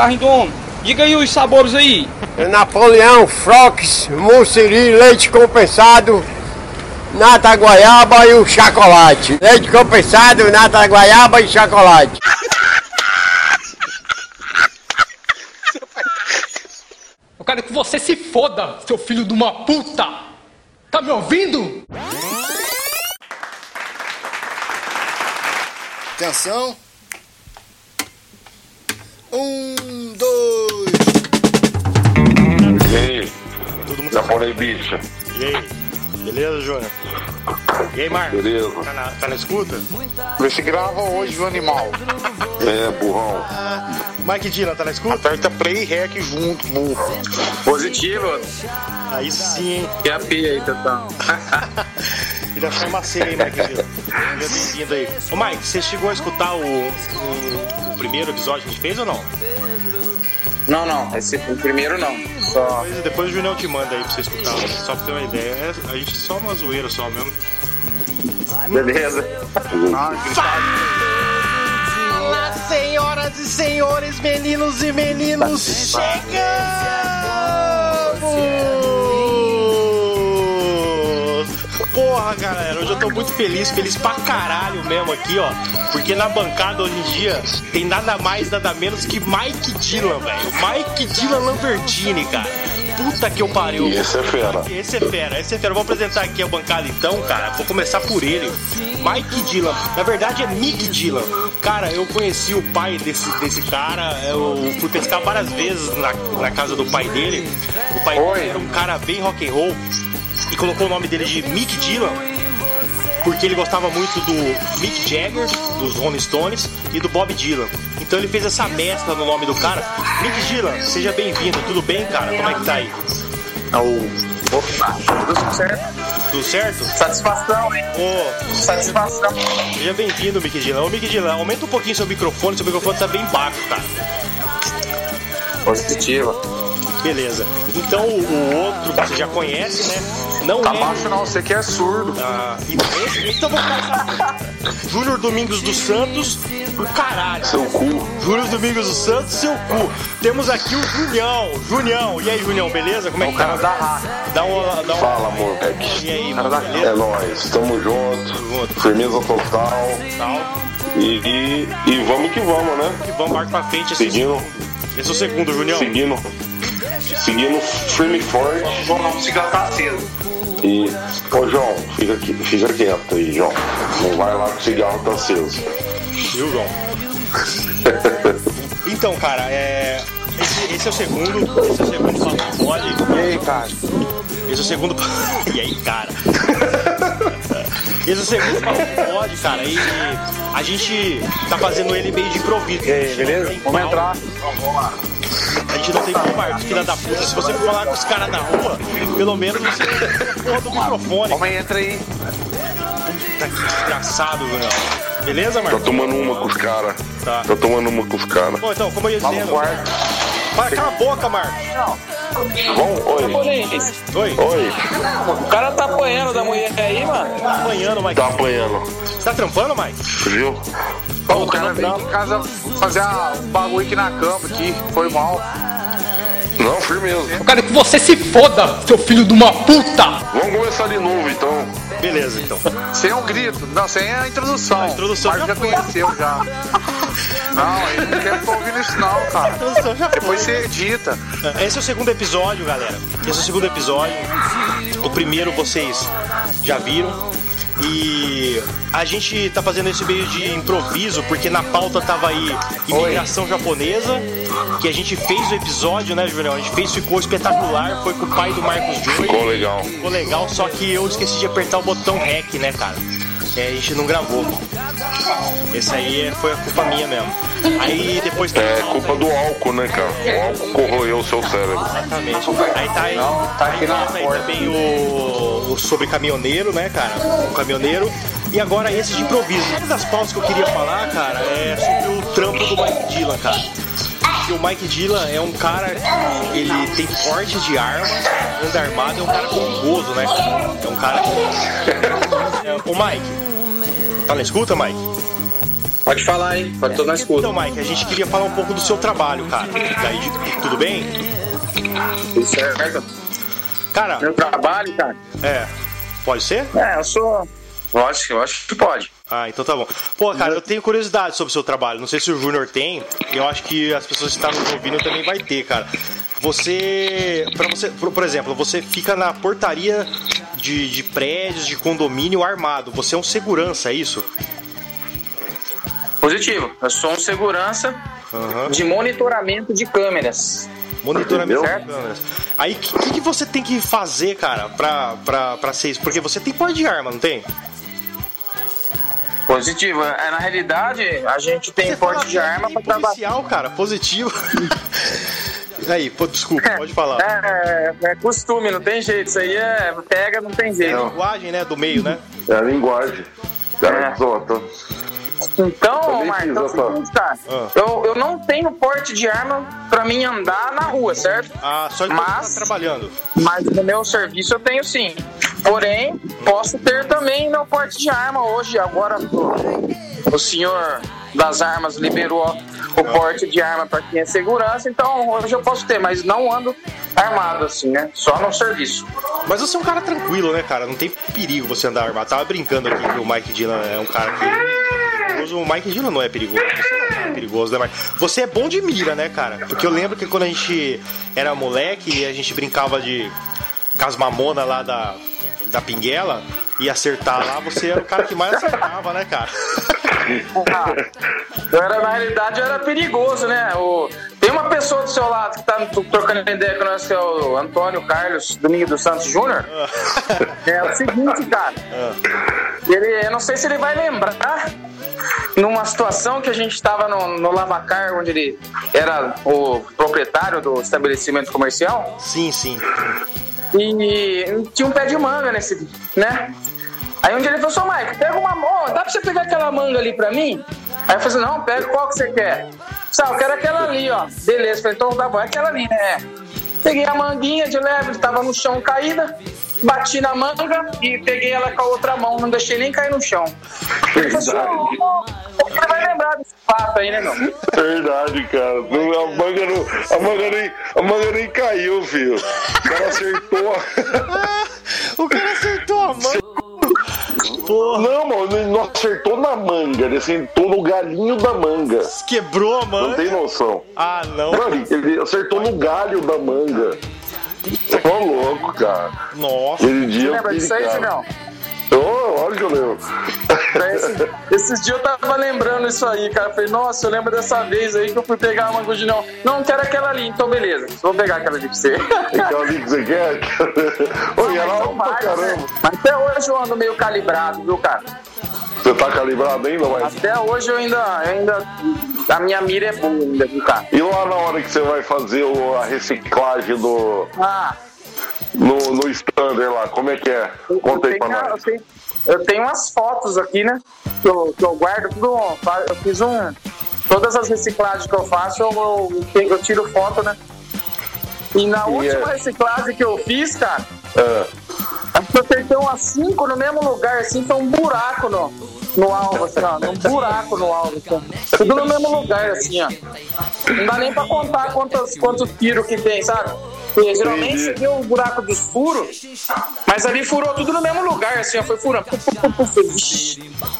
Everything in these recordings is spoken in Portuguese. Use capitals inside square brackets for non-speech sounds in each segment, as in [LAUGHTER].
carrinho do homem. Diga aí os sabores aí. Napoleão, Frox, Mussiri, leite compensado, nata goiaba e o chocolate. Leite compensado, nata goiaba e chocolate. Eu quero que você se foda, seu filho de uma puta! Tá me ouvindo? Atenção. Um, dois. E aí? Japonês bicho. E aí? Beleza, Júnior? E aí, Marcos? Beleza. Tá na, tá na escuta? Vê se grava hoje o animal. É, burrão. Mike Dylan, tá na escuta? Aperta play e rec junto, burro. Positivo. Aí sim, hein? Que a pia aí, Tatão. E da farmácia aí, Mike. Seja bem-vindo aí. Ô, Mike, você chegou a escutar o, o primeiro episódio que a gente fez ou não? Não, não. Esse o primeiro não. Só. Depois, depois o Junião te manda aí pra você escutar, só pra ter uma ideia. É, a gente só uma zoeira só mesmo. Beleza. Fala, senhoras e senhores, meninos e meninos, chegamos! Porra, galera, hoje eu tô muito feliz, feliz pra caralho mesmo aqui, ó. Porque na bancada hoje em dia tem nada mais, nada menos que Mike Dylan, velho. Mike Dylan Lambertini, cara. Puta que eu pariu. Esse é fera. Esse é fera, esse é fera. Vou apresentar aqui a bancada então, cara. Vou começar por ele. Mike Dylan. Na verdade é Mick Dylan. Cara, eu conheci o pai desse, desse cara. Eu fui pescar várias vezes na, na casa do pai dele. O pai dele era um cara bem rock and roll. E colocou o nome dele de Mick Dylan. Porque ele gostava muito do Mick Jagger, dos Rolling Stones e do Bob Dylan. Então ele fez essa mescla no nome do cara. Mick Dylan, seja bem-vindo. Tudo bem, cara? Como é que tá aí? Opa, tudo certo. Tudo certo? Satisfação, hein? Ô, Satisfação. Seja bem-vindo, Mick Dylan. Ô, Mick Dylan, aumenta um pouquinho seu microfone, seu microfone tá bem baixo, cara. Positivo. Beleza. Então o outro que você já conhece, né? Não Tá é. baixo não, você que é surdo. Ah, então esse- então vamos começar. Júnior Domingos dos Santos, o caralho. Seu cu. Júnior Domingos dos Santos, seu cu. Temos aqui o Junião. Junião. E aí, Junião, beleza? Como é que tá? Dá uma. Dá uma... Fala, amor. É, E aí, mano, é nóis. Tamo junto. Firmeza total. Tal. E, e, e vamos que vamos, né? E vamos marcar pra frente esse, Seguindo, esse é o segundo, Junião. seguindo, seguindo firme e forte. Vamos ficar tá aceso. E, ô João, fica, aqui, fica quieto aí, João. Não vai lá que o cigarro tá aceso. Viu, João? [LAUGHS] Então, cara, é. Esse, esse é o segundo. Esse é o segundo papo pode. [LAUGHS] E aí, cara? Esse é o segundo. e aí, cara? Esse é o segundo papo pode, cara. E a gente tá fazendo ele meio de improviso. E aí, beleza? Vamos entrar. A gente não tem Marcos, filha da puta. Se você for falar com os caras na rua, pelo menos você [LAUGHS] porra do microfone. Vamos aí, entra aí. Puta que desgraçado, Bruno. Beleza, Tá Marcos? tomando uma com os caras. Tá. Tá tomando uma com os caras. Bom, então, como eu ia Vamos dizendo. Para, cala a boca, Marcos. Bom, oi. Oi. Oi. O cara tá apanhando da mulher aí, mano. Tá apanhando, Mike. Tá apanhando. Você tá trampando, Mike? Viu? O cara veio aqui em casa fazer a- um bagulho aqui na cama aqui. Foi mal. Não, firmeza. Eu quero que você se foda, seu filho de uma puta! Vamos começar de novo então. Beleza, então. Sem um grito. Não, sem a introdução. A introdução já já conheceu já. Não, ele não quer ficar ouvindo isso não, cara. Depois você edita. Esse é o segundo episódio, galera. Esse é o segundo episódio. O primeiro vocês já viram. E a gente tá fazendo esse meio de improviso, porque na pauta tava aí imigração japonesa, que a gente fez o episódio, né, Julião? A gente fez, ficou espetacular, foi com o pai do Marcos Joy. Ficou legal. Ficou legal, só que eu esqueci de apertar o botão REC, né, cara? É, a gente não gravou. Esse aí foi a culpa minha mesmo. Aí depois É culpa do álcool, né, cara? O álcool corroeu o seu cérebro. Exatamente. Aí tá aí, tá aqui aí, na tá aí porta. também o, o sobre caminhoneiro, né, cara? O caminhoneiro. E agora esse de improviso. Uma das pautas que eu queria falar, cara, é sobre o trampo do Mike Dylan, cara. Porque o Mike Dylan é um cara que ele tem porte de arma, anda armado, é um cara perigoso, né? É um cara que. É, o Mike. Tá na escuta, Mike? Pode falar aí, pode tô na escuta. Então, Mike, a gente queria falar um pouco do seu trabalho, cara. Daí, tudo bem? Tudo certo? Cara, Meu trabalho, cara. é. Pode ser? É, eu sou. Eu acho, eu acho que pode. Ah, então tá bom. Pô, cara, eu tenho curiosidade sobre o seu trabalho. Não sei se o Júnior tem. Eu acho que as pessoas que estão nos ouvindo também vai ter, cara. Você, para você, por, exemplo, você fica na portaria de, de prédios, de condomínio armado. Você é um segurança, é isso? Positivo. Eu sou um segurança Aham. de monitoramento de câmeras. Monitoramento de câmeras. Aí, o que, que, que você tem que fazer, cara, pra, pra, pra ser isso? Porque você tem porte de arma, não tem? Positivo. É, na realidade, a gente tem porte de arma para trabalhar. policial, cara, positivo. [LAUGHS] Aí, pô, desculpa, pode falar. É, é costume, não tem jeito. Isso aí é pega, não tem jeito. Linguagem, né, do meio, né? É a linguagem. Cara, É. tô- Então, Marcos, é seguinte, cara. Ah. Eu, eu não tenho porte de arma pra mim andar na rua, certo? Ah, só de Mas- estar trabalhando. Mas no meu serviço eu tenho sim. Porém, posso ter também meu porte de arma hoje. Agora o, senhor das armas liberou o porte de arma para quem é segurança, então hoje eu posso ter, mas não ando armado assim, né? Só no serviço. Mas você é um cara tranquilo, né, cara? Não tem perigo você andar armado. Tava brincando aqui que o Mike Dylan é um cara que. O Mike Dylan não é perigoso. Você não é perigoso, né, Mike? Você é bom de mira, né, cara? Porque eu lembro que quando a gente era moleque e a gente brincava de. com as mamonas lá da. Da pinguela e acertar lá, você era o cara que mais acertava, né, cara? Ah, [LAUGHS] eu era, na realidade, eu era perigoso, né? O, tem uma pessoa do seu lado que tá trocando ideia com nós, que é o Antônio Carlos Domingo dos Santos Júnior. É o seguinte, cara. Ele, eu não sei se ele vai lembrar numa situação que a gente estava no, no Lavacar, onde ele era o proprietário do estabelecimento comercial. Sim, sim. E tinha um pé de manga nesse, né? Aí um dia ele falou, seu Mike, pega uma mão, dá pra você pegar aquela manga ali pra mim? Aí eu falei assim, não, pega qual que você quer? Sal, eu quero aquela ali, ó. Beleza, falei, então tá bom, é aquela ali, né? Peguei a manguinha de leve, tava no chão caída, bati na manga e peguei ela com a outra mão, não deixei nem cair no chão. Ele falou assim, "Ô, ô, você vai lembrar desse fato aí, né, meu? Verdade, cara. Não, a, manga não, a, manga nem, a manga nem caiu, filho. O cara acertou. [LAUGHS] O cara acertou a mão. Porra, Não, mano, ele não acertou na manga, ele acertou no galinho da manga. quebrou a Não mão. tem noção. Ah, não. Mano, ele acertou no galho da manga. Tô louco, cara. Nossa. Aquele dia eu Lembra disso aí, cara. Oh, olha que eu lembro. Esse- esses dias eu tava lembrando isso aí, cara. Eu Falei, nossa, eu lembro dessa vez aí que eu fui pegar a manga de não. Quero aquela ali, então beleza. Vou pegar aquela ali pra você. Aquela ali que você quer? Oi, era São alto pra caramba. Mas até hoje eu ando meio calibrado, viu, cara? Você tá calibrado ainda, mas. Até hoje eu ainda, ainda. A minha mira é boa ainda, viu, cara? E lá na hora que você vai fazer o- a reciclagem do. Ah, no, no standard lá, como é que é? eu, Conta aí pra eu, nós. tenho, eu tenho umas fotos aqui, né? Que eu, que eu guardo tudo. Eu fiz um. Todas as reciclagens que eu faço, eu, eu, eu tiro foto, né? E na E última é- reciclagem que eu fiz, cara, que eu acertei umas cinco no mesmo lugar, assim, foi um buraco no, no alvo, assim, ó. Um buraco no alvo, assim. Tudo no mesmo lugar, assim, ó. Não dá nem pra contar quantos, quantos tiros que tem, sabe? Porque geralmente Entendi. você vê o buraco dos furos, mas ali furou tudo no mesmo lugar, assim, ó. Foi furando.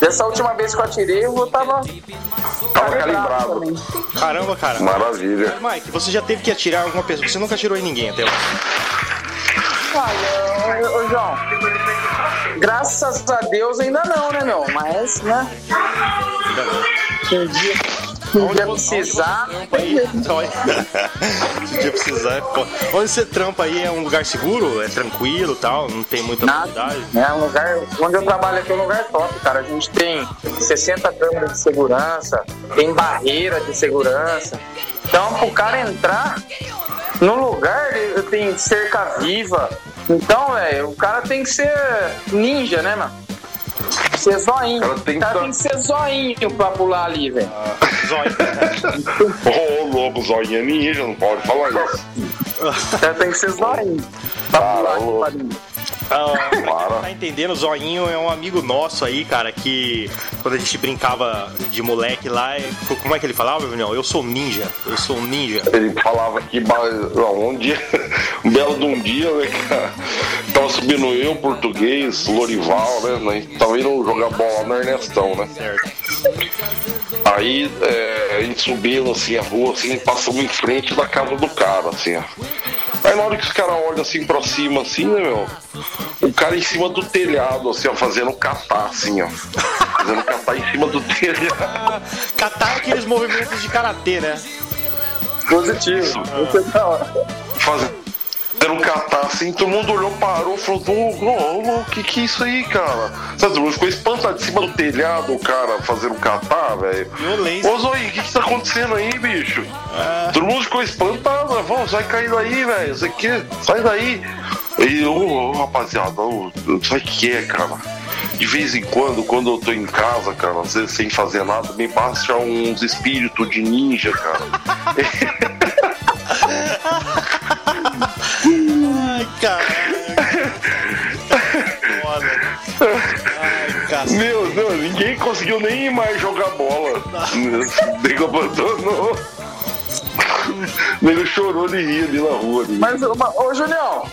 Dessa última vez que eu atirei, eu tava. Tava calibrado. também. Caramba, cara. maravilha. Mike, você já teve que atirar alguma pessoa. Você nunca atirou em ninguém até hoje. Olha, ô, ô, João, graças a Deus ainda não, né, meu? Mas, né? Dia, um dia precisar. [LAUGHS] Só aí. Se dia precisar. Onde você trampa aí é um lugar seguro? É tranquilo tal? Não tem muita Nada. novidade? É um lugar, onde eu trabalho aqui é um lugar top, cara. A gente tem 60 câmeras de segurança, tem barreira de segurança. Então, pro cara entrar no lugar, ele tem cerca viva. Então, velho, o cara tem que ser ninja, né, mano? Ser zoinho. cara tem O cara que tem que ser zoinho pra pular ali, velho. Ah, zóio, né? [LAUGHS] Ô, lobo, zoinha ninja, não pode falar isso. O cara tem que ser zoinho pra pular dentro. Ah, [LAUGHS] pra quem não tá entendendo, o Zoinho é um amigo nosso aí, cara, que quando a gente brincava de moleque lá, é- como é que ele falava, Não, Eu sou ninja, eu sou um ninja. Ele falava que um dia, [LAUGHS] um belo de um dia, né, cara? Tava subindo eu, português, Lorival, né? Nós tava indo jogar bola no Ernestão, né? Certo. Aí é, a gente subindo assim a rua, assim, passamos em frente da casa do cara, assim, ó. Aí na hora que os caras olham assim pra cima, assim, né, meu? O cara em cima do telhado, assim, ó, fazendo catar, assim, ó. Fazendo catar em cima do telhado. Ah, catar aqueles movimentos de karatê, né? Positivo. Isso é fazendo um catar assim, todo mundo olhou, parou, falou, ô, o que que é isso aí, cara? Sabe, todo mundo ficou espantado de cima do telhado, o cara fazendo um catar, velho. Violência. Ô Zoe, o que que tá acontecendo aí, bicho? Todo mundo ficou espantado? Vamos, vai cair daí, velho, isso aqui, sai daí. E, ô, ô, rapaziada, ô, sabe o que é, cara? De vez em quando, quando eu tô em casa, cara, às vezes sem fazer nada, me baixa uns espíritos de ninja, cara. [LAUGHS] Ai, caralho. Foda. né? [LAUGHS] Ai. Meu, não, ninguém conseguiu nem mais jogar bola. [LAUGHS] Nego abandonou. Nego chorou de rir ali na rua. Ali. Mas, ô, ô Julião,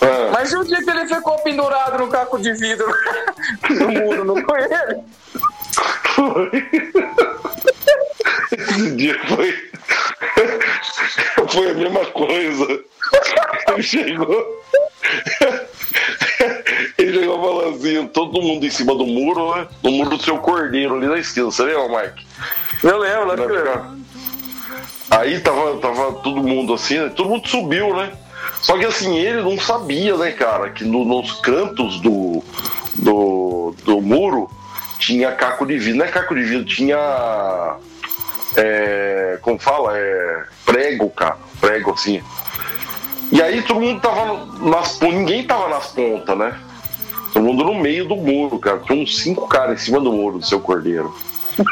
Ah, mas e o dia que ele ficou pendurado no caco de vidro [LAUGHS] no muro, não foi ele? foi. Esse dia foi. Foi a mesma coisa. [LAUGHS] Ele chegou. Ele chegou falando assim, todo mundo em cima do muro, né? No muro do seu cordeiro ali na esquina. Você lembra, Mike? Eu lembro, lembro eu. Aí tava, tava todo mundo assim, né? todo mundo subiu, né? Só que assim, ele não sabia, né, cara, que no- nos cantos do, do, do muro tinha caco de vidro. Não é caco de vidro, tinha. É, como fala? É, prego, cara. Prego assim. E aí todo mundo tava nas ninguém tava nas pontas, né? Todo mundo no meio do muro, cara. Tinha uns cinco caras em cima do muro do seu cordeiro. [LAUGHS]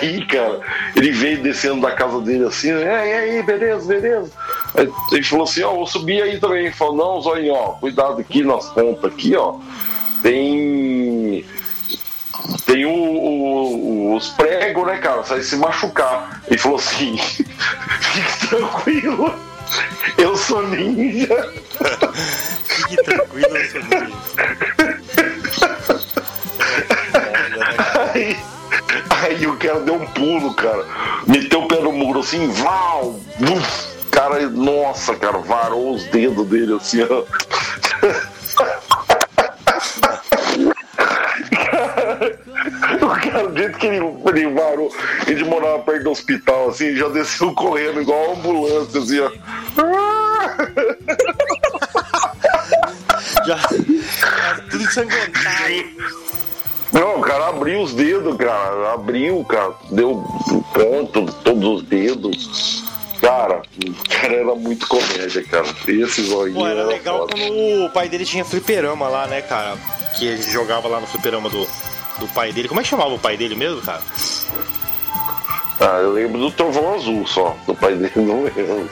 Aí, cara, ele veio descendo da casa dele assim, e aí, beleza, beleza. Aí ele falou assim, ó, vou subir aí também. Ele falou, não, Zóio, ó, cuidado aqui nas pontas aqui, ó. Tem. Tem o- o- os pregos, né, cara? Vai se machucar. Ele falou assim, [LAUGHS] fique tranquilo. Eu sou ninja. Fique tranquilo, eu sou ninja. Aí, aí o cara deu um pulo, cara. Meteu o pé no muro assim, val! Uf, cara, nossa, cara, varou os dedos dele assim, ó. Ele, varou, ele morava perto do hospital, assim, já desceu correndo igual ambulância, assim, ó. Já, já tudo ensanguentado. Não, o cara abriu os dedos, cara. Abriu, cara. Deu ponto, todos os dedos. Cara, o cara era muito comédia, cara. Esse zoinho Pô, era era legal foda. quando o pai dele tinha fliperama lá, né, cara? Que ele jogava lá no fliperama do, do pai dele. Como é que chamava o pai dele mesmo, cara? Ah, eu lembro do Trovão Azul só. Do pai dele não lembro.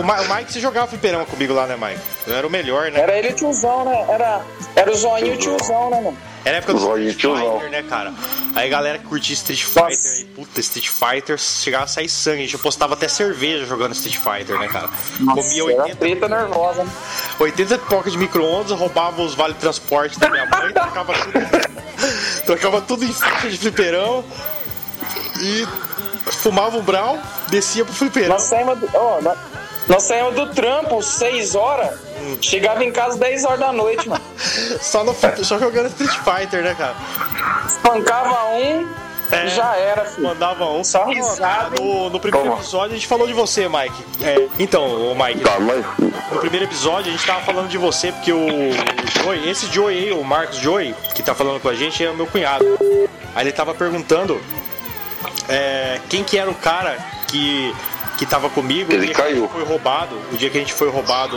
O, Ma- o Mike, você jogava fliperama comigo lá, né, Mike? Eu era o melhor, né? Era ele tiozão, né? Era, era o zoinho e o tiozão, né, mano? Era a época do Street tiozão. Fighter, né, cara? Aí a galera que curtia Street Nossa. Fighter, aí, puta, Street Fighter, chegava a sair sangue. A gente postava até cerveja jogando Street Fighter, né, cara? Comia era 80, treta nervosa. né? 80 pipoca de micro-ondas, roubava os vale transporte da minha mãe, trocava tudo, trocava tudo em ficha de fliperão e fumava um brau, descia pro fliperão. Nós saímos do, ó, nós, nós saímos do trampo 6 horas, chegava em casa 10 horas da noite, mano. [LAUGHS] Só, no, só jogando Street Fighter, né, cara? Espancava um É. já era, filho. Mandava um. Risada, no, no primeiro Toma. episódio a gente falou de você, Mike. É, então, o Mike, Tá, mas. no primeiro episódio a gente tava falando de você, porque o, o Joey, esse Joey aí, o Marcos Joey, que tá falando com a gente, é o meu cunhado. Aí ele tava perguntando é, quem que era o cara que que tava comigo, Ele o dia caiu. que a gente foi roubado, o dia que a gente foi roubado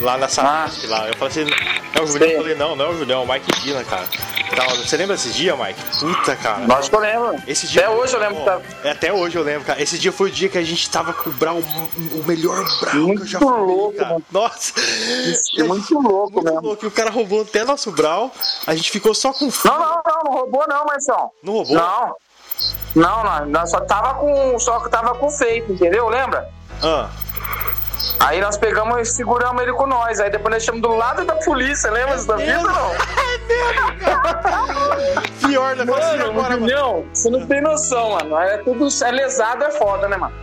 lá na Sabesp, lá. Eu falei assim, é o Julião? Eu falei, não, não é o Julião, é o Mike Dylan, cara. Tava- você lembra desses dias, Mike? Puta, cara. Nós que eu lembro. Esse dia Até hoje eu lembro Pô, é, Até hoje eu lembro, cara. Esse dia foi o dia que a gente tava com o Brau, o melhor Brau que eu já Muito fumei, louco, cara. mano. Nossa. É muito louco Muito mesmo. louco. O cara roubou até nosso Brau. A gente ficou só com Não, não, não, não roubou não, Marcião. Não roubou? Não. Não, não, nós só tava com. Só que tava com feito, entendeu? Lembra? Ah, Aí nós pegamos e seguramos ele com nós. Aí depois deixamos do lado da polícia, lembra disso da vida não? pior da coisa Mano, agora, mano. não, você não tem noção, mano. É tudo. É lesado, é foda, né, mano?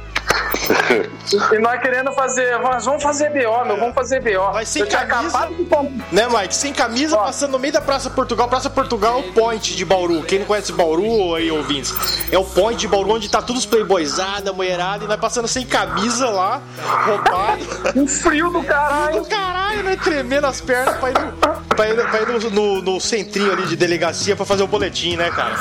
E nós querendo fazer. Nós vamos fazer BO, meu, vamos fazer BO. Mas sem camisa? de. Né, Mike? Sem camisa, Ó. passando no meio da Praça Portugal. Praça Portugal é o point de Bauru. Quem não conhece Bauru aí, ouvintes? É o point de Bauru onde tá todos os playboyzada, mulherada, e nós passando sem camisa lá, roubado. [LAUGHS] Um frio do caralho. Do caralho, né? Tremendo as pernas pra ir, no, pra ir, pra ir no, no- no centrinho ali de delegacia pra fazer o boletim, né, cara?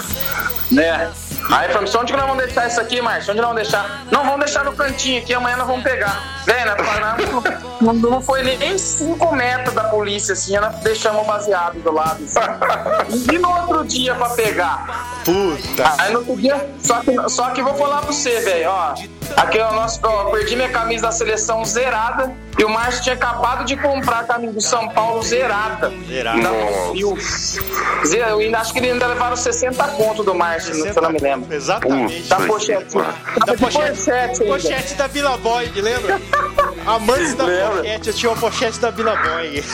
Né? Aí falamos, onde que nós vamos deixar isso aqui, Márcio? Onde nós vamos deixar? Não, vamos deixar no cantinho aqui, amanhã nós vamos pegar. Velho, nós paramos, não, não foi nem 5 metros da polícia, assim, nós deixamos baseado do lado. assim. E no outro dia pra pegar? Puta. Aí no outro dia, só que, só que vou falar pra você, velho, ó. Aqui é o nosso, ó, perdi minha camisa da seleção zerada e o Márcio tinha acabado de comprar a camisa do São Paulo zerada. Zerada. Zé, Eu ainda acho que eles ainda levaram 60 conto do Márcio, se eu não me lembro. Exatamente. Da Puta pochete. pariu. Tava de pochete. Pochete da Vila Boy, lembra? Amantes da Lembra? pochete, eu tinha uma pochete da Vila Boy.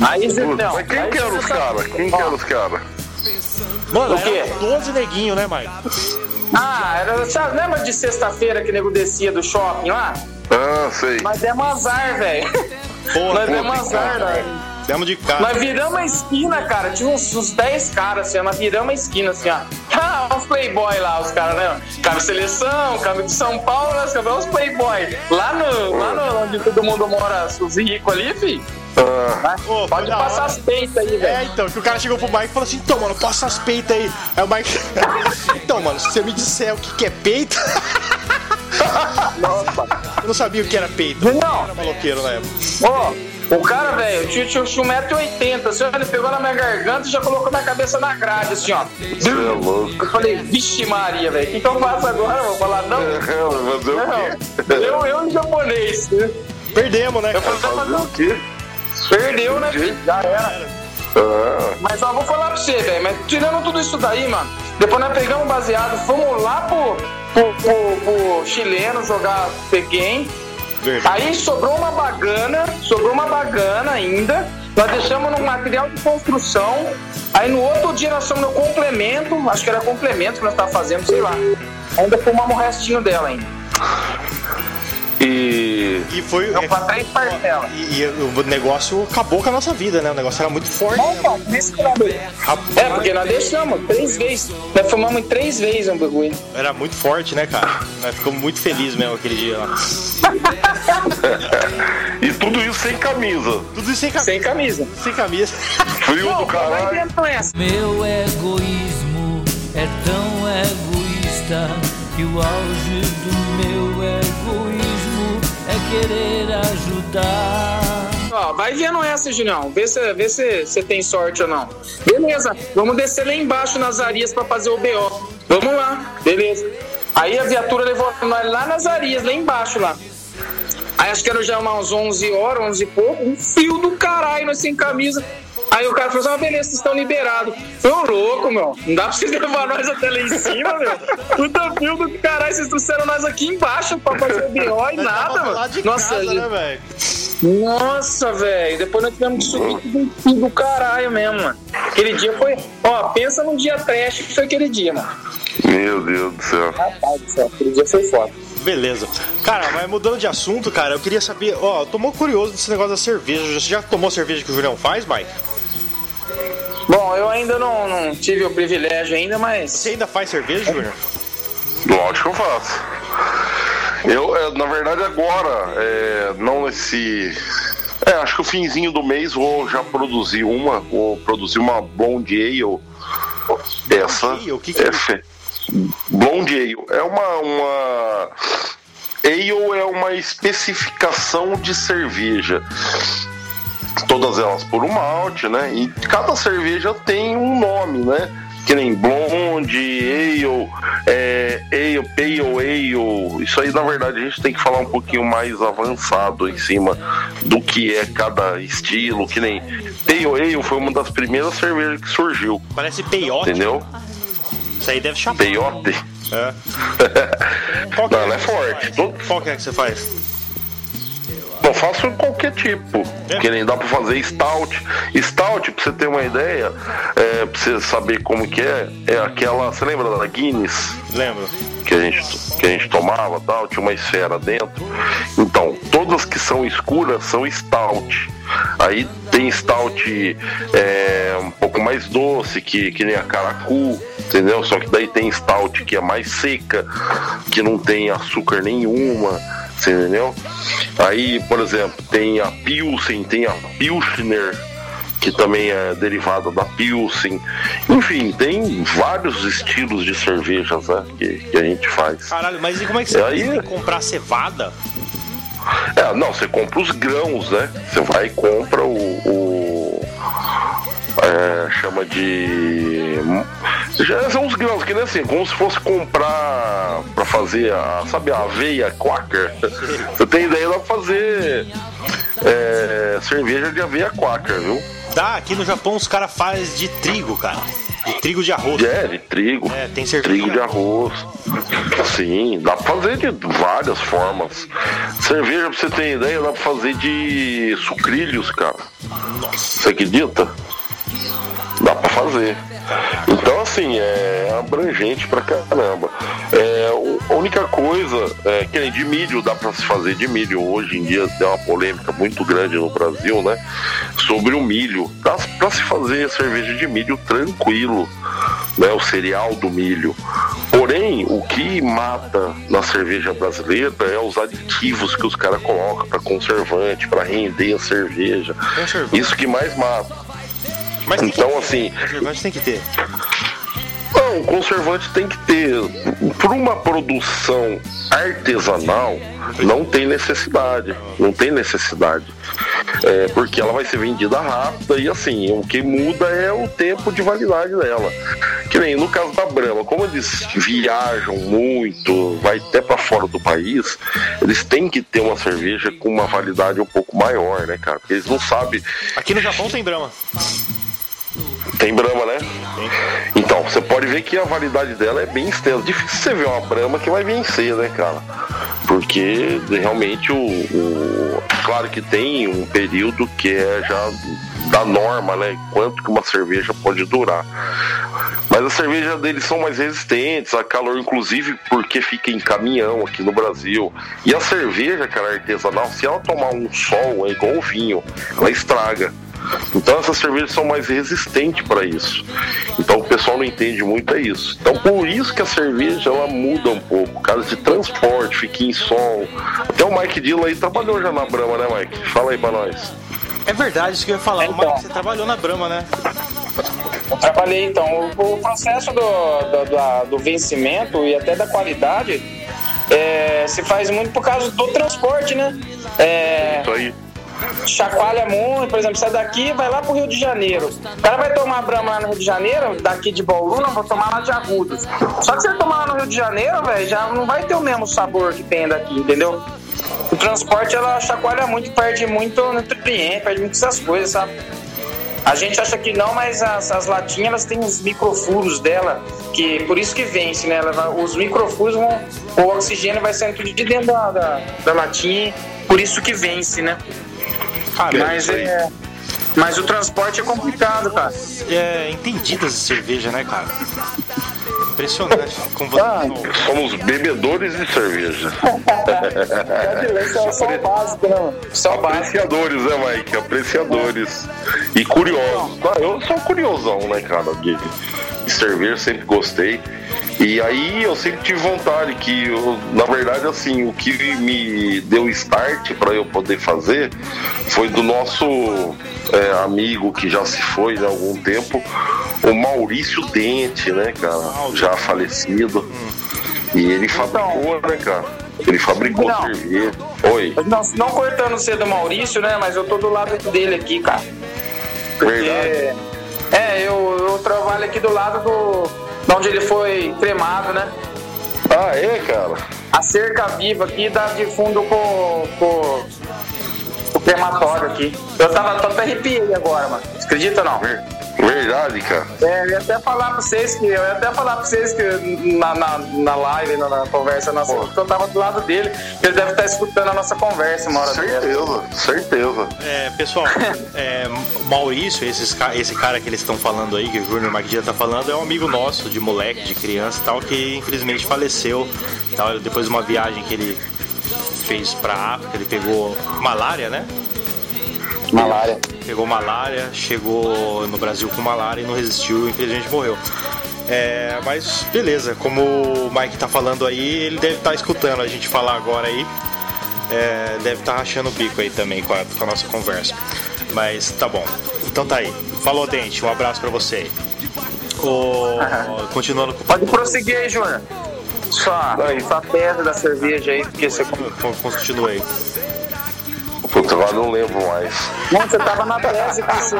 [LAUGHS] Aí, Zé, não. Mas quem que eram você os caras? Quem que eram os caras? Mano, O quê? era 12 neguinho, né, Mike? Ah, era, sabe, lembra de sexta-feira que o nego descia do shopping lá? Ah, sei. Nós demos azar, velho. Nós demos que azar, velho. demos de cara. Nós viramos a esquina, cara. Tinha uns, uns 10 caras, assim, ó. Nós viramos a esquina, assim, ó. [LAUGHS] Ah, os playboy lá, os caras, né? Cabe seleção, cabe de São Paulo, cabemos os playboy. Lá no, lá no, onde todo mundo mora, os ricos ali, fi. Ah, foi Pode passar as peitas aí, É, velho. então, que o cara chegou pro Mike e falou assim, então, mano, passa as peitas aí. Aí o Mike. [LAUGHS] então, mano, se você me disser o que, que é peito. [LAUGHS] Nossa. Eu não sabia o que era peito. Não. Eu era maloqueiro na época. Ó, o cara, velho, tinha, tinha, tinha 1,80m, assim, ele pegou na minha garganta e já colocou minha cabeça na grade, assim, ó. você é louco. Eu falei, vixe Maria, velho, o que, que eu faço agora? Eu vou falar, não, Fazer o quê? eu, eu em japonês. Perdemos, né? Eu falei, Fazer o quê? Perdeu, né? Já era. Ah, Mas ó, vou falar pra você, velho, mas tirando tudo isso daí, mano, depois nós pegamos baseado, fomos lá pro, pro, pro, pro chileno jogar Verdade. Aí sobrou uma bagana, sobrou uma bagana ainda. Nós deixamos no material de construção. Aí no outro dia nós fomos no complemento, acho que era complemento que nós estávamos fazendo, sei lá. Ainda fumamos o restinho dela ainda. e. E foi. Então, pra três parcelas. E, e o negócio acabou com a nossa vida, né? O negócio era muito forte. Aí. Rapaz, É, porque nós deixamos três vezes. Nós fumamos em três vezes um bagulho. Era muito forte, né, cara? Nós ficamos muito felizes mesmo aquele dia lá. [LAUGHS] E tudo isso sem camisa. Tudo isso sem camisa. Sem camisa. Sem camisa. Frio do caralho. Meu egoísmo é tão egoísta que o auge do meu é querer ajudar. Ó, vai vendo essa, Julião. Vê se vê se você tem sorte ou não. Beleza, vamos descer lá embaixo nas Arias pra fazer o BO. Vamos lá, beleza. Aí a viatura levou nós lá nas Arias, lá embaixo lá. Aí acho que era já umas 11 horas, 11 e pouco. Um fio do caralho, nós sem camisa. Aí o cara falou assim: ah, beleza, vocês estão liberados. Tô louco, meu. Não dá pra vocês levar nós até lá em cima, meu. Puta fio do caralho, vocês trouxeram nós aqui embaixo pra fazer o BO e nada, mano. Nossa, casa, gente. né, velho? Nossa, velho. Depois nós tivemos que subir tudo tudo do caralho mesmo, mano. Aquele dia foi. Ó, pensa num dia trash que foi aquele dia, mano. Meu Deus do céu. Rapaz do céu, aquele dia foi foda. Beleza. Cara, mas mudando de assunto, cara, eu queria saber, ó, eu tô muito curioso desse negócio da cerveja. Você já tomou a cerveja que o Julião faz, Mike? Eu ainda não, não tive o privilégio ainda, mas. Você ainda faz cerveja, Júnior? Lógico que eu faço. Eu, é, na verdade, agora, é, não nesse. É, acho que o finzinho do mês vou já produzir uma, vou produzir uma Blonde Ale. Essa Ale? O que que é é? fe... Blonde Ale é uma, uma Ale é uma especificação de cerveja. Todas elas por um malte, né? E cada cerveja tem um nome, né? Que nem blonde, ale, é, ale, pale ale. Isso aí, na verdade, a gente tem que falar um pouquinho mais avançado em cima do que é cada estilo. Que nem pale ale foi uma das primeiras cervejas que surgiu. Parece peiote. Entendeu? Isso aí deve chamar. Peiote. É. [LAUGHS] Não, ela é forte. Qual que é que você faz? Eu faço qualquer tipo. Que nem dá pra fazer stout. Stout, pra você ter uma ideia, é, pra você saber como que é, é aquela. Você lembra da Guinness? Lembro. Que a gente, que a gente tomava tal, tinha uma esfera dentro. Então, todas que são escuras são stout. Aí tem stout é, um pouco mais doce, que, que nem a caracu, entendeu? Só que daí tem stout que é mais seca, que não tem açúcar nenhuma, você entendeu? Aí, por exemplo, tem a Pilsen, tem a Pilsner, que também é derivada da Pilsen. Enfim, tem vários estilos de cervejas né, que, que a gente faz. Caralho, mas e como é que você Aí- tem que comprar cevada? É, não, você compra os grãos, né? Você vai e compra o. o- é, chama de. Já são os grãos, que nem assim, como se fosse comprar pra fazer a. Sabe, a aveia quaker? [LAUGHS] Você tem ideia, dá pra fazer é, cerveja de aveia quaker, viu? Dá, aqui no Japão os caras fazem de trigo, cara. De trigo de arroz. É, de trigo. É, tem cerveja. Trigo de arroz. Sim, dá pra fazer de várias formas. Cerveja, pra você ter ideia, dá pra fazer de sucrilhos, cara. Você acredita? Dá pra fazer. Então, assim, é abrangente pra caramba. É, a única coisa é que de milho dá pra se fazer de milho. Hoje em dia tem uma polêmica muito grande no Brasil, né? Sobre o milho. Dá pra se fazer cerveja de milho tranquilo, né? O cereal do milho. Porém, o que mata na cerveja brasileira é os aditivos que os caras colocam pra conservante, pra render a cerveja. Isso que mais mata. Mas Então, assim, Conservante tem que ter. não, o conservante tem que ter. Por uma produção artesanal, não tem necessidade. Não tem necessidade. É, porque ela vai ser vendida rápida e assim, o que muda é o tempo de validade dela. Que nem no caso da Brahma, como eles viajam muito, vai até para fora do país, eles têm que ter uma cerveja com uma validade um pouco maior, né, cara? Porque eles não sabem Aqui no Japão tem Brahma. Tem Brahma, né? Então, você pode ver que a validade dela é bem extensa. Difícil você ver uma Brahma que vai vencer, né, cara? Porque realmente o, o- Claro que tem um período que é já da norma, né? Quanto que uma cerveja pode durar. Mas as cervejas deles são mais resistentes a calor, inclusive porque fica em caminhão aqui no Brasil. E a cerveja, cara, artesanal, se ela tomar um sol, é igual o vinho, ela estraga. Então essas cervejas são mais resistentes para isso. Então o pessoal não entende muito é isso. Então por isso que a cerveja ela muda um pouco, caso de transporte, fica em sol. Até o Mike Dilla aí trabalhou já na Brahma, né, Mike? Fala aí para nós. É verdade, isso que eu ia falar. Então. Mike, você trabalhou na Brahma, né? Eu trabalhei então. O, o processo do, do, da- do vencimento e até da qualidade é, se faz muito por causa do transporte, né? É, Isso aí. Chacoalha muito, por exemplo, sai daqui vai lá pro Rio de Janeiro. O cara vai tomar Brahma lá no Rio de Janeiro, daqui de Bauru, não, vou tomar lá de Agudos. Só que se ele tomar lá no Rio de Janeiro, velho, já não vai ter o mesmo sabor que tem daqui, entendeu? O transporte, ela chacoalha muito, perde muito nutriente, perde muito essas coisas, sabe? A gente acha que não, mas as, as latinhas elas têm os microfuros dela, que por isso que vence, né? Ela os microfuros vão, o oxigênio vai saindo tudo de dentro da, da, da latinha, por isso que vence, né? Cara, Mas é. Mas o transporte é complicado, cara. é entendidas de cerveja, né, cara? Impressionante. Como você Ah. Somos bebedores de cerveja. Só, só o básico, né, mano? Só básico. Apreciadores, né, Mike? Apreciadores. E curiosos. Ah, Eu sou curiosão, né, cara? De, de cerveja, sempre gostei. E aí eu sempre tive vontade que, eu, na verdade, assim, o que me deu start para eu poder fazer foi do nosso é, amigo que já se foi há algum tempo, o Maurício Dente, né, cara? Já falecido. E ele fabricou, né, cara? Ele fabricou Não. cerveja. Oi. Não, não cortando você do Maurício, né? Mas eu tô do lado dele aqui, cara. Porque. Verdade. É, eu, eu trabalho aqui do lado do. De onde ele foi cremado, né? Ah, é, cara? A cerca viva aqui dá de fundo com, com, com o crematório aqui. Eu tava, tô até arrepiei agora, mano. Você acredita ou não? Ver- Verdade, cara. É, eu ia até falar pra vocês que. Eu ia até falar pra vocês que na, na, na live, na, na conversa nossa, que eu tava do lado dele, que ele deve estar escutando a nossa conversa uma hora. Certeza, certeza. É, pessoal, é, Maurício, esses, esse cara que eles estão falando aí, que o Júnior Magdia tá falando, é um amigo nosso, de moleque, de criança e tal, que infelizmente faleceu. Tal, depois de uma viagem que ele fez pra África, ele pegou malária, né? Malária. Pegou malária, chegou no Brasil com malária e não resistiu, infelizmente morreu. É, mas beleza, como o Mike tá falando aí, ele deve estar escutando a gente falar agora aí. É, deve estar rachando o bico aí também com a, com a nossa conversa. Mas tá bom. Então tá aí. Falou, Dente. Um abraço pra você aí. [LAUGHS] O- continuando com Pode prosseguir aí, Júnior. Sua, sua tese da cerveja aí, porque você. Continua aí. Puta, agora não lembro mais. Não, você tava na tese que você.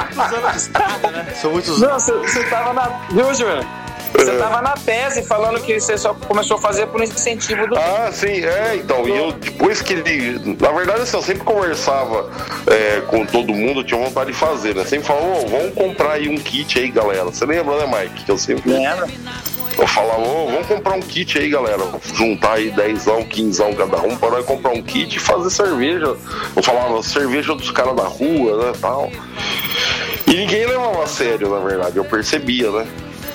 São muitos Não, você, você tava na. Viu, Júnior? Você tava na tese falando que você só começou a fazer por incentivo do. Ah, sim, é, então, e eu, depois que ele. Na verdade, assim, eu sempre conversava é, com todo mundo, eu tinha vontade de fazer, né? Sempre falava, ô, vamos comprar aí um kit aí, galera. Você lembra, né, Mike? Que eu sempre. Lembra? Eu falava, ô, vamos comprar um kit aí, galera. Juntar aí 10, 15 cada um para comprar um kit e fazer cerveja. Eu falava, cerveja dos caras da rua, né, tal. E ninguém levava a sério, na verdade, eu percebia, né?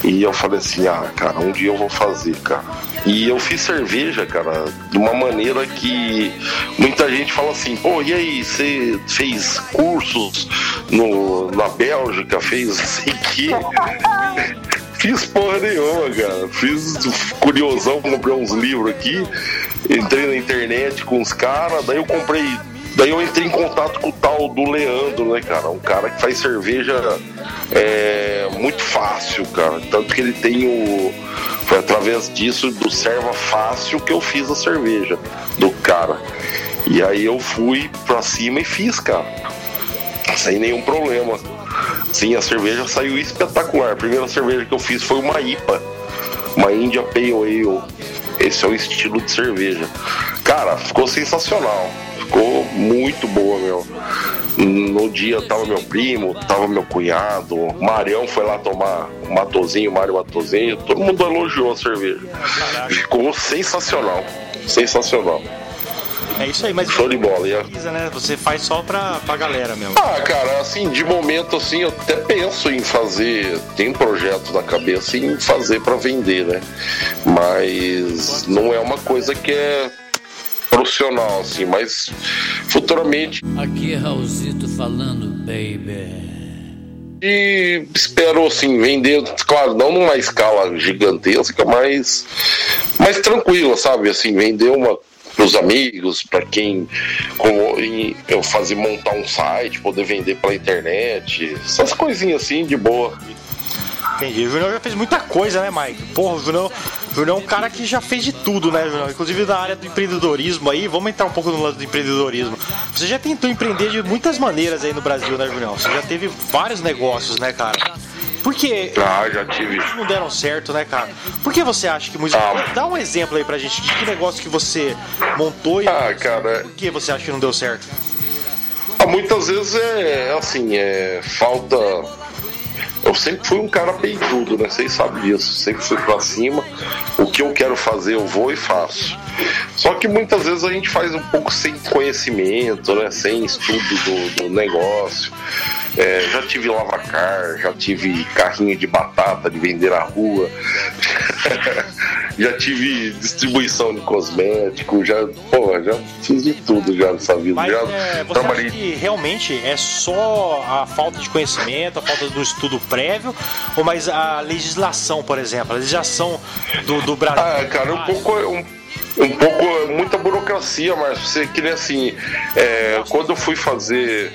E eu falei assim, ah, cara, um dia eu vou fazer, cara. E eu fiz cerveja, cara, de uma maneira que muita gente fala assim, pô, e aí, você fez cursos no, na Bélgica, fez não sei o quê. [LAUGHS] Fiz porra nenhuma, cara. Fiz curiosão, comprei uns livros aqui, entrei na internet com os caras, daí eu comprei. Daí eu entrei em contato com o tal do Leandro, né, cara? Um cara que faz cerveja é, muito fácil, cara. Tanto que ele tem o. Foi através disso, do Serva Fácil, que eu fiz a cerveja do cara. E aí eu fui pra cima e fiz, cara. Sem nenhum problema. Sim, a cerveja saiu espetacular. A primeira cerveja que eu fiz foi uma IPA, uma India Pale Ale. Esse é o estilo de cerveja. Cara, ficou sensacional. Ficou muito boa, meu. No dia tava meu primo, tava meu cunhado, Marião foi lá tomar matozinho, Mário Matozinho, todo mundo elogiou a cerveja. Ficou sensacional. Sensacional. É isso aí, mas Show de bola, a- precisa, né? Você faz só pra, pra galera mesmo. Ah, cara, assim, de momento assim, eu até penso em fazer, tem um projeto na cabeça em fazer pra vender, né? Mas não é uma coisa que é profissional, assim, mas futuramente Aqui é Raulzito falando, baby. e espero assim vender, claro, não numa escala gigantesca, mas mais tranquila, sabe? Assim, vender uma para os amigos, para quem como eu fazer montar um site, poder vender pela internet, essas coisinhas assim de boa. Entendi. O Junior já fez muita coisa, né, Mike? Porra, o Junior, o Junior é um cara que já fez de tudo, né, Junior? Inclusive na área do empreendedorismo aí, vamos entrar um pouco no lado do empreendedorismo. Você já tentou empreender de muitas maneiras aí no Brasil, né, Junior? Você já teve vários negócios, né, cara? Por que Ah, já tive. não deram certo, né, cara? Por que você acha que música. Ah. Dá um exemplo aí pra gente de que negócio que você montou e Ah, cara, por que você acha que não deu certo? Ah, muitas vezes é assim, é falta. Eu sempre fui um cara peitudo, né? Vocês sabem disso. Sempre fui pra cima. O que eu quero fazer, eu vou e faço. Só que muitas vezes a gente faz um pouco sem conhecimento, né? Sem estudo do, do negócio. É, já tive lavacar, já tive carrinho de batata de vender na rua. [LAUGHS] já tive distribuição de cosmético, já, já fiz de tudo já nessa vida. Mas já é, você trabalhei acha que realmente é só a falta de conhecimento, a falta do estudo prévio, ou mais a legislação, por exemplo, a legislação do, do Brasil? Ah, cara, um pouco. Um, um pouco. Muita burocracia, mas você queria assim. é, quando eu fui fazer.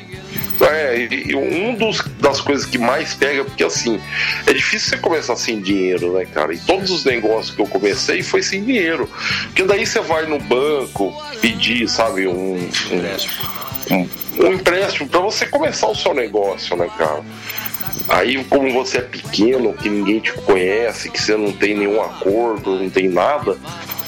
É, e, e um dos, das coisas que mais pega, porque assim, é difícil você começar sem dinheiro, né, cara? E todos os negócios que eu comecei foi sem dinheiro. Porque daí você vai no banco pedir, sabe, um, um, um, um empréstimo para você começar o seu negócio, né, cara? Aí, como você é pequeno, que ninguém te conhece, que você não tem nenhum acordo, não tem nada,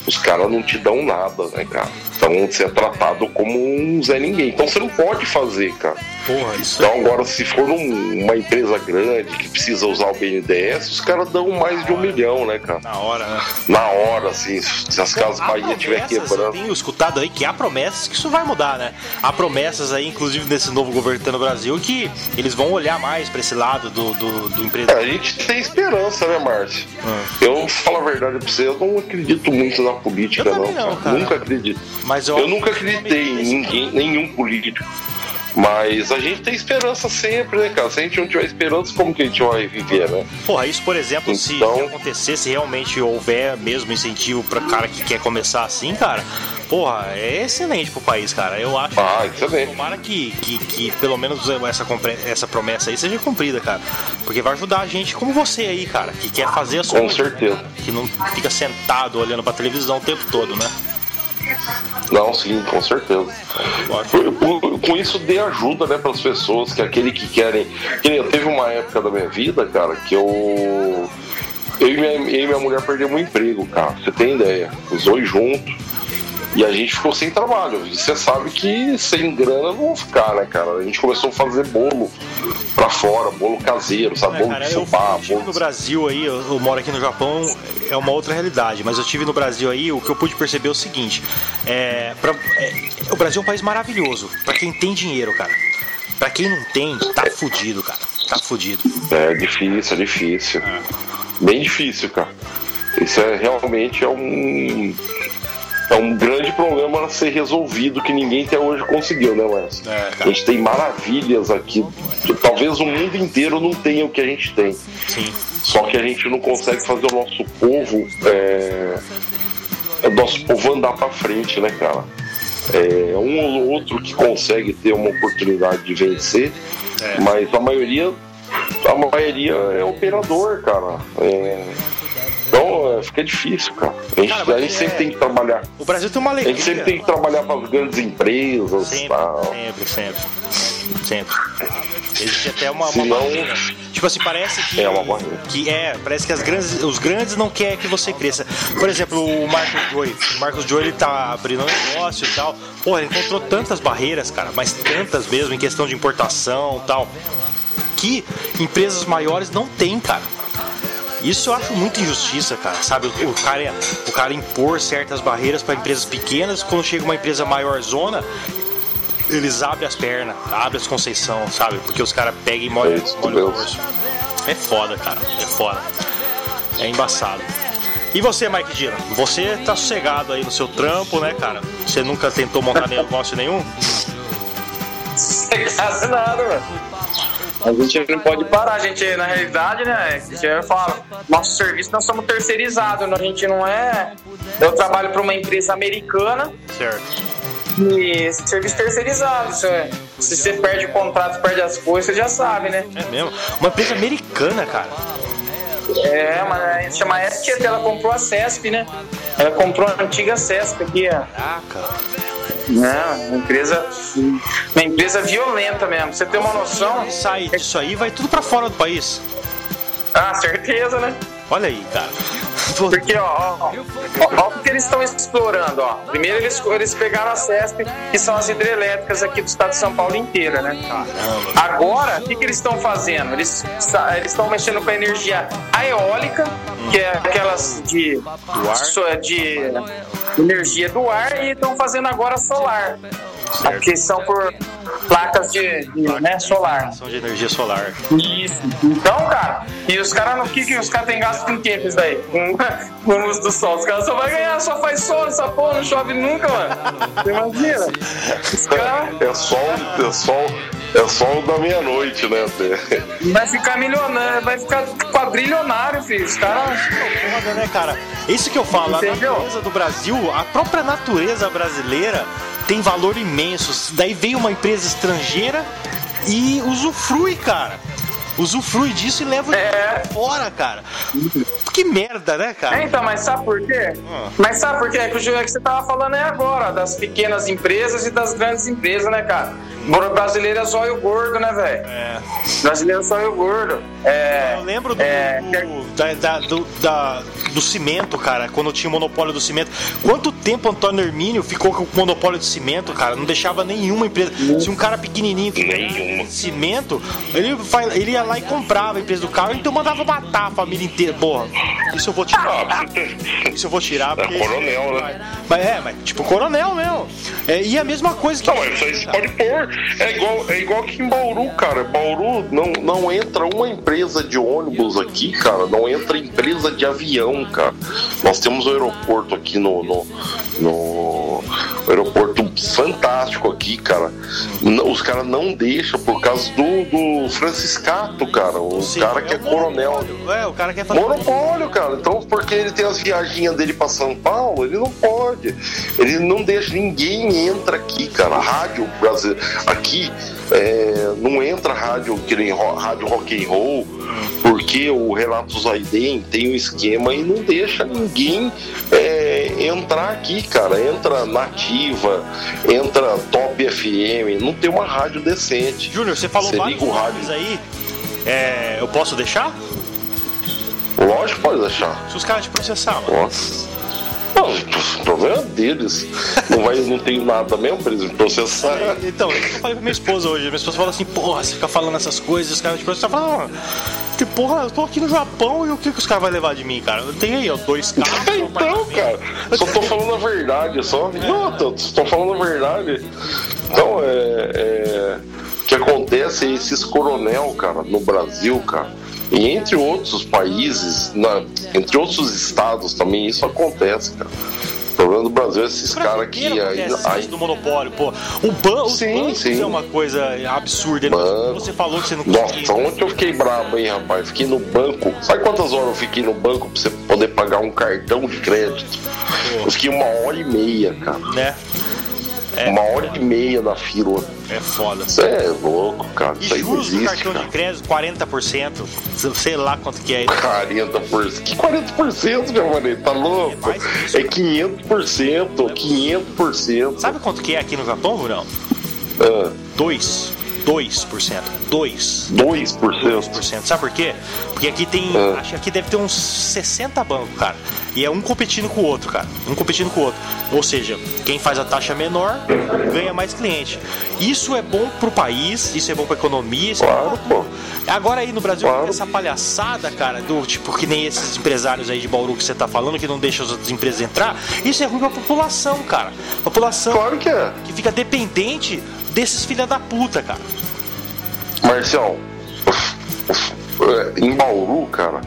os caras não te dão nada, né, cara? Então você é tratado como um Zé Ninguém. Então você não pode fazer, cara. Porra, isso Então agora, se for um- uma empresa grande que precisa usar o BNDES, os caras dão mais de um milhão, né, cara? na hora, né? Na hora, assim, se as casas Bahia estiver promessas, Eu quebrando. tenho escutado aí que há promessas que isso vai mudar, né? Há promessas aí, inclusive nesse novo governo tá no Brasil, que eles vão olhar mais pra esse lado do, do, do É, empreendedor. a gente tem esperança, né, Márcio? Ah. Eu falo a verdade pra você, eu não acredito muito na política, não. não, cara. Nunca acredito. Mas Eu, eu, nunca acreditei em ninguém, nenhum político. Mas a gente tem esperança sempre, né, cara? Se a gente não tiver esperança, como que a gente vai viver, né? Porra, isso, por exemplo, se Então- acontecer, se realmente houver mesmo incentivo pra cara que quer começar assim, cara, porra, é excelente pro país, cara. Eu acho. Ah, excelente. Tomara que, que, que pelo menos essa, essa promessa aí seja cumprida, cara. Porque vai ajudar a gente como você aí, cara, que quer fazer a sua. Com certeza. Que não fica sentado olhando pra televisão o tempo todo, né? Não, sim, com certeza. Com- isso dê ajuda, né, para as pessoas, que aquele que querem. Teve uma época da minha vida, cara, que eu. Eu e minha, eu e minha mulher perdemos um emprego, cara. Você tem ideia? Os dois juntos. E a gente ficou sem trabalho. E você sabe que sem grana não vão ficar, né, cara? A gente começou a fazer bolo pra fora, bolo caseiro, sabe? É, bolo cara, de eu, fubá, eu tive bolo no Brasil aí, eu, eu moro aqui no Japão, é uma outra realidade, mas eu tive no Brasil aí, o que eu pude perceber é o seguinte: é, pra- é, o Brasil é um país maravilhoso, pra quem tem dinheiro, cara. Pra quem não tem, tá fudido, cara. Tá fudido. É difícil, é difícil. Bem difícil, cara. Isso é realmente é um. É um grande problema a ser resolvido que ninguém até hoje conseguiu, né, Wes? É, A gente tem maravilhas aqui. Talvez o mundo inteiro não tenha o que a gente tem. Sim. Só que a gente não consegue fazer o nosso povo. É, o nosso povo andar pra frente, né, cara? É um ou outro que consegue ter uma oportunidade de vencer, É. mas a maioria. A maioria é operador, cara. É, então é, fica difícil, cara. A gente, Cara, a gente é- sempre tem que trabalhar. O Brasil tem uma A alegria. gente sempre tem que trabalhar para as grandes empresas Sempre, tal. sempre, sempre. Sempre. Existe até uma, uma Senão- barreira. Tipo assim, parece que. É uma barreira. Que é, parece que as grandes, os grandes não querem que você cresça. Por exemplo, o Marcos Joy. O Marcos Joy ele tá abrindo um negócio e tal. Porra, ele encontrou tantas barreiras, cara, mas tantas mesmo em questão de importação e tal. Que empresas maiores não têm, cara. Isso eu acho muito injustiça, cara. Sabe, o, o cara, o cara impor certas barreiras para empresas pequenas, quando chega uma empresa maior zona, eles abrem as pernas, abrem as conceição, sabe? Porque os caras pegam e molham, Isso, molham o bolso. É foda, cara. É foda. É embaçado. E você, Mike Dino? Você tá sossegado aí no seu trampo, né, cara? Você nunca tentou montar [LAUGHS] negócio nenhum? Quase nada, mano. A gente não pode parar, a gente, na realidade, né? A gente fala, nosso serviço nós somos terceirizados, a gente não é. Eu trabalho para uma empresa americana Certo. e serviço terceirizado. Se, se você perde o contrato, perde as coisas, você já sabe, né? É mesmo? Uma empresa americana, cara. É, mas a gente chama STT, ela comprou a CESP, né? Ela comprou a antiga CESP aqui, ó. Caraca. Né? Uma empresa, uma empresa violenta mesmo. Você ter uma noção. Sai disso aí, vai tudo pra fora do país. Ah, certeza, né? Olha aí, cara. Porque, ó, ó, ó, ó o que eles estão explorando, ó. Primeiro eles, eles pegaram a CESP, que são as hidrelétricas aqui do estado de São Paulo inteira, né? Agora, o que, que eles estão fazendo? Eles estão mexendo com a energia eólica, que é aquelas de, de energia do ar, e estão fazendo agora solar, Certo. que são por placas de, de, né, solar. São de energia solar. Isso. Então, cara, e os caras, o que, que os caras têm gasto com o isso daí? Com, com a luz do sol. Os caras só vai ganhar, só faz sol nessa porra, não chove nunca, mano. Você imagina? Os caras É sol, é sol, é sol da meia-noite, né? Vai ficar milionário, vai ficar quadrilionário, filho. Os caras. Foda, né, cara? Isso que eu falo, a natureza do Brasil, a própria natureza brasileira tem valor imenso. Daí vem uma empresa estrangeira e usufrui, cara. Usufrui disso e leva É. fora, cara. Que merda, né, cara? É, então, mas sabe por quê? Ah. Mas sabe por quê? É que o é que você tava falando aí agora, das pequenas empresas e das grandes empresas, né, cara? O brasileiro é zóio gordo, né, velho? É. Brasileiro é zóio gordo. É. Eu lembro do, é, do- da, da- do, da- do cimento, cara, quando tinha o monopólio do cimento. Quanto tempo Antônio Hermínio ficou com o monopólio de cimento, cara? Não deixava nenhuma empresa. Se um cara pequenininho que Nenhuma. cimento, ele, vai, ele ia lá e comprava a empresa do carro, então mandava matar a família inteira. Porra, isso eu vou tirar. Ah, Isso eu vou tirar. porque- coronel, né? Mas é, mas tipo coronel mesmo. É, e a mesma coisa que. Não, mas isso aí você pode pôr. É igual, é igual aqui em Bauru, cara. Bauru não, não entra uma empresa de ônibus aqui, cara. Não entra empresa de avião, cara. Nós temos um aeroporto aqui no. no, no aeroporto fantástico aqui, cara. Os caras não deixam por causa do, do Franciscato, cara. O Sim, cara que é coronel. monopólio. É, o cara quer fazer. Monopólio, cara. Então, porque ele tem as viaginhas dele pra São Paulo, ele não pode. Ele não deixa ninguém entra aqui, cara. A rádio brasileira aqui é, não entra rádio que nem rádio rock and roll, porque o Renato Zaiden tem um esquema e não deixa ninguém é, entrar aqui, cara. Entra Nativa, entra Top FM, não tem uma rádio decente. Júnior, você falou Você vários liga o rádio. nomes aí. É, eu posso deixar? Lógico, pode deixar. Se os caras te processar, mano. Nossa. Não, o problema é deles. Não, vai, não tem nada mesmo pra eles processar. Então, isso que eu falei pra minha esposa hoje. Minha esposa falou assim, porra, você fica falando essas coisas, os caras te processam. "Ah, que porra, eu tô aqui no Japão e o que, que os caras vão levar de mim, cara? Eu tenho aí, ó, dois [LAUGHS] carros. Então, cara, só tô falando a verdade, só. Não, tô, tô falando a verdade. Então, é, é, O que acontece é esses coronel, cara, no Brasil, cara. E entre outros países, na- entre outros estados também, isso acontece, cara. O problema do Brasil é esses caras que aí, do monopólio, pô. O ban os Sim, sim. é uma coisa absurda. Banco. Você falou que você não Nossa, conseguia. ontem eu fiquei brabo, hein, rapaz? Fiquei no banco. Sabe quantas horas eu fiquei no banco pra você poder pagar um cartão de crédito? Eu fiquei uma hora e meia, cara. Né? Uma hora e meia na fila. É foda. Isso é louco, cara. E não juros do cartão cara. de crédito, 40%. Sei lá quanto que é. 40%. Que 40%, meu mano? Tá louco? É isso. É 500%. 500%. Sabe quanto que é aqui no Japão, Rurão? Ah, 2. 2%. 2. 2%. 2%. Sabe por quê? Porque aqui tem. Ah. Acho que aqui deve ter uns 60 bancos, cara. E é um competindo com o outro, cara. Um competindo com o outro. Ou seja, quem faz a taxa menor ganha mais cliente. Isso é bom pro país, isso é bom pra economia, isso é bom Claro, pô. Agora aí no Brasil Claro. tem essa palhaçada, cara, do tipo que nem esses empresários aí de Bauru que você tá falando, que não deixam as outras empresas entrar. Isso é ruim pra população, cara. População Claro que é. que fica dependente desses filha da puta, cara. Marcial, é, em Bauru, cara,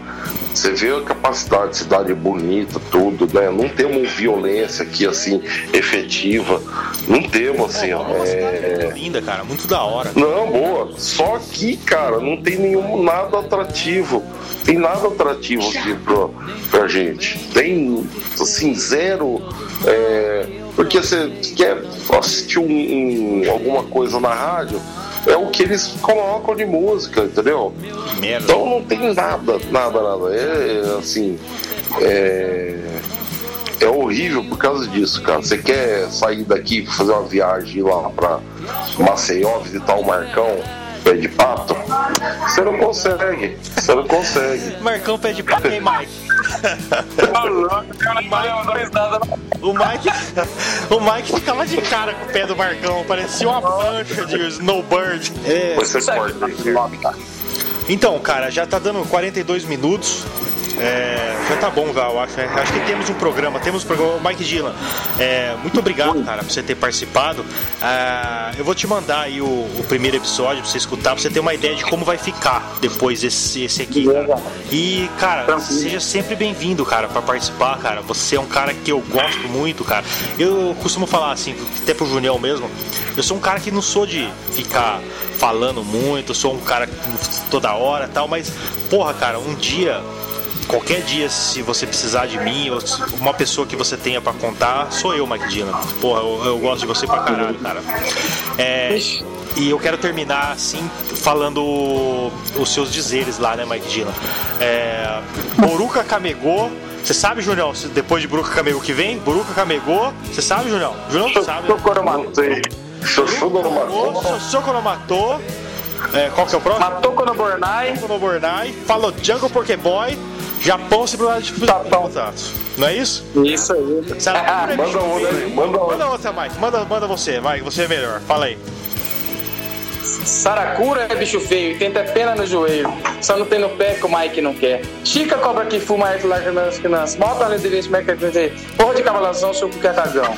você vê a capacidade, cidade bonita, tudo, né? Não temos violência aqui, assim, efetiva. Não temos, assim, ó. é uma cidade É... muito linda, cara, muito da hora. Não, boa. Só que, cara, não tem nenhum nada atrativo. Tem nada atrativo aqui pra, pra gente. Tem, assim, zero. é, porque você quer assistir um, um- alguma coisa na rádio, é o que eles colocam de música, entendeu? Merda. Então não tem nada, nada, nada. É, é, assim. É, é horrível por causa disso, cara. Você quer sair daqui fazer uma viagem lá pra Maceió, visitar o Marcão, pé de pato? Você não consegue. Você não consegue. Marcão pede papo aí, Mike. [LAUGHS] O Mike, o Mike ficava de cara com o pé do Marcão, parecia uma mancha de snowbird. É. Você corta. Então, cara, já tá dando 42 minutos. É, já tá bom, Val, acho. né? Acho que temos um programa, temos um programa. Mike Dylan, é, muito obrigado, cara, por você ter participado. Ah, eu vou te mandar aí o, o primeiro episódio pra você escutar, pra você ter uma ideia de como vai ficar depois esse, esse aqui, cara. E, cara, seja sempre bem-vindo, cara, pra participar, cara. Você é um cara que eu gosto muito, cara. Eu costumo falar assim, até pro Juniel mesmo, eu sou um cara que não sou de ficar falando muito, sou um cara toda hora e tal, mas, porra, cara, um dia qualquer dia, se você precisar de mim, ou uma pessoa que você tenha pra contar, sou eu, Mike Dylan. Porra, eu, eu gosto de você pra caralho, cara. É, e eu quero terminar assim, falando os seus dizeres lá, né, Mike Dylan? É, Boruca Camegô. Você sabe, Julião, depois de Boruca Camegô que vem? Boruca Camegô. Você sabe, Julião? Julião, você sabe? né? Não sei. Xoxuga não matou. É, qual que é o próximo? Matou quando Bornai. no Bornai, falou Jungle Pokéboy, Japão simplesmente contatos. Não é isso? Isso aí. Saracura é [LAUGHS] Manda bicho outra manda outra. Manda outra, Mike. Manda, manda você, Mike. Você é melhor. Fala aí. Saracura é bicho feio e tem até pena no joelho. Só não tem no pé que o Mike não quer. Chica cobra que fuma arte lá nas crianças. Bota ali direito, como é que é que dizer? Porra de cavalação, seu que é cagão. [LAUGHS]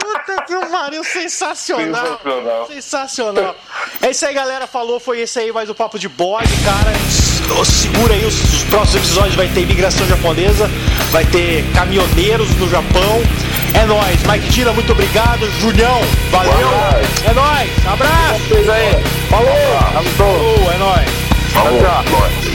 Puta que pariu, sensacional. Sensacional. Sensacional. É isso aí, galera. Falou, foi esse aí mais o Papo de Bode, cara. Segura aí, os, os próximos episódios vai ter imigração japonesa, vai ter caminhoneiros no Japão. É nóis. Mike Tira, muito obrigado. Julião, valeu. É nóis. Abraço. Aí. Falou. É nóis. Falou.